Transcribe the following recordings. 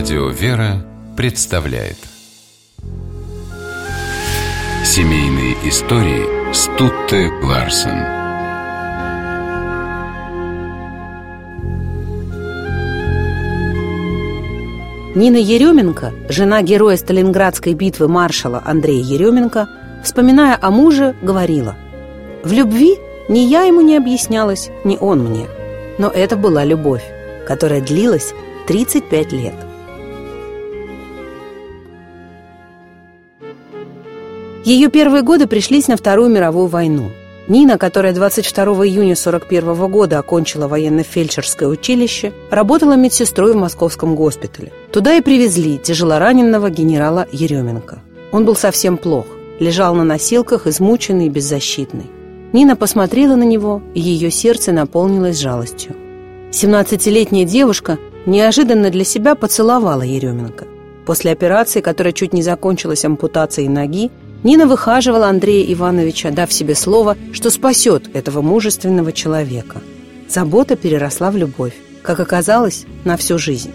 Радио «Вера» представляет Семейные истории Стутте Ларсен Нина Еременко, жена героя Сталинградской битвы маршала Андрея Еременко, вспоминая о муже, говорила «В любви ни я ему не объяснялась, ни он мне. Но это была любовь, которая длилась 35 лет. Ее первые годы пришлись на Вторую мировую войну. Нина, которая 22 июня 1941 года окончила военно-фельдшерское училище, работала медсестрой в московском госпитале. Туда и привезли тяжелораненого генерала Еременко. Он был совсем плох, лежал на носилках, измученный и беззащитный. Нина посмотрела на него, и ее сердце наполнилось жалостью. 17-летняя девушка неожиданно для себя поцеловала Еременко. После операции, которая чуть не закончилась ампутацией ноги, Нина выхаживала Андрея Ивановича, дав себе слово, что спасет этого мужественного человека. Забота переросла в любовь, как оказалось, на всю жизнь.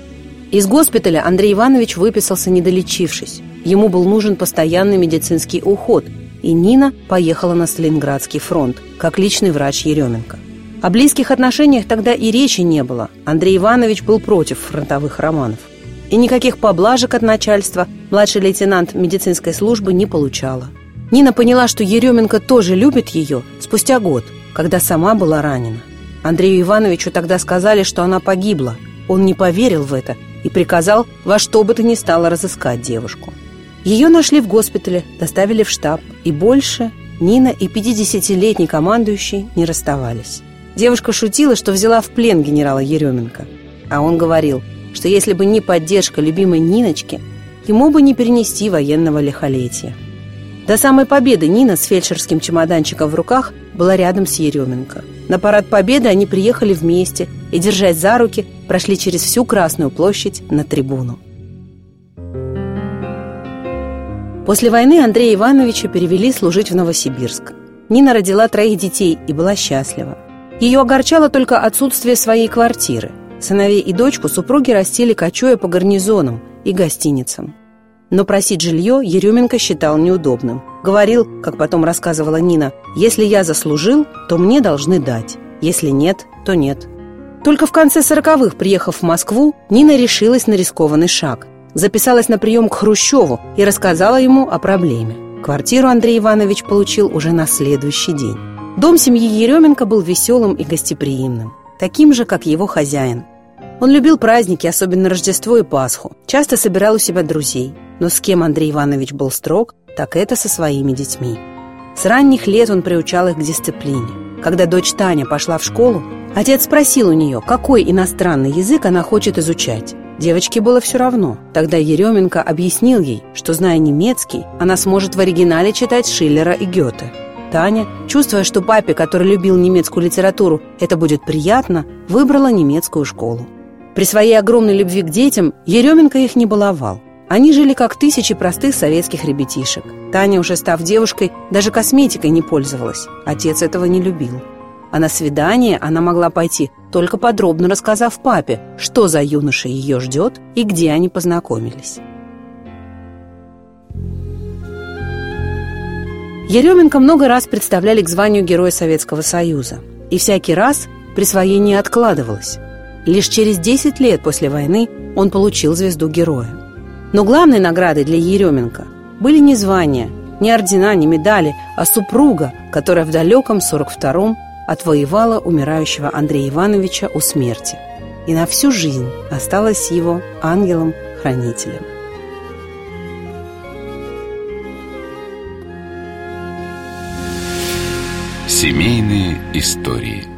Из госпиталя Андрей Иванович выписался недолечившись. Ему был нужен постоянный медицинский уход, и Нина поехала на Сталинградский фронт, как личный врач Еременко. О близких отношениях тогда и речи не было. Андрей Иванович был против фронтовых романов. И никаких поблажек от начальства младший лейтенант медицинской службы не получала. Нина поняла, что Еременко тоже любит ее спустя год, когда сама была ранена. Андрею Ивановичу тогда сказали, что она погибла. Он не поверил в это и приказал во что бы то ни стало разыскать девушку. Ее нашли в госпитале, доставили в штаб, и больше Нина и 50-летний командующий не расставались. Девушка шутила, что взяла в плен генерала Еременко. А он говорил, что если бы не поддержка любимой Ниночки, ему бы не перенести военного лихолетия. До самой победы Нина с фельдшерским чемоданчиком в руках была рядом с Еременко. На парад победы они приехали вместе и, держась за руки, прошли через всю Красную площадь на трибуну. После войны Андрея Ивановича перевели служить в Новосибирск. Нина родила троих детей и была счастлива. Ее огорчало только отсутствие своей квартиры. Сыновей и дочку супруги растили, кочуя по гарнизонам и гостиницам. Но просить жилье Еременко считал неудобным. Говорил, как потом рассказывала Нина, «Если я заслужил, то мне должны дать. Если нет, то нет». Только в конце сороковых, приехав в Москву, Нина решилась на рискованный шаг. Записалась на прием к Хрущеву и рассказала ему о проблеме. Квартиру Андрей Иванович получил уже на следующий день. Дом семьи Еременко был веселым и гостеприимным, таким же, как его хозяин. Он любил праздники, особенно Рождество и Пасху, часто собирал у себя друзей, но с кем Андрей Иванович был строг, так это со своими детьми. С ранних лет он приучал их к дисциплине. Когда дочь Таня пошла в школу, отец спросил у нее, какой иностранный язык она хочет изучать. Девочке было все равно. Тогда Еременко объяснил ей, что, зная немецкий, она сможет в оригинале читать Шиллера и Гёте – Таня, чувствуя, что папе, который любил немецкую литературу, это будет приятно, выбрала немецкую школу. При своей огромной любви к детям Еременко их не баловал. Они жили как тысячи простых советских ребятишек. Таня, уже став девушкой, даже косметикой не пользовалась. Отец этого не любил. А на свидание она могла пойти, только подробно рассказав папе, что за юноша ее ждет и где они познакомились. Еременко много раз представляли к званию Героя Советского Союза. И всякий раз присвоение откладывалось. Лишь через 10 лет после войны он получил звезду Героя. Но главной наградой для Еременко были не звания, не ордена, не медали, а супруга, которая в далеком 42-м отвоевала умирающего Андрея Ивановича у смерти и на всю жизнь осталась его ангелом-хранителем. Семейные истории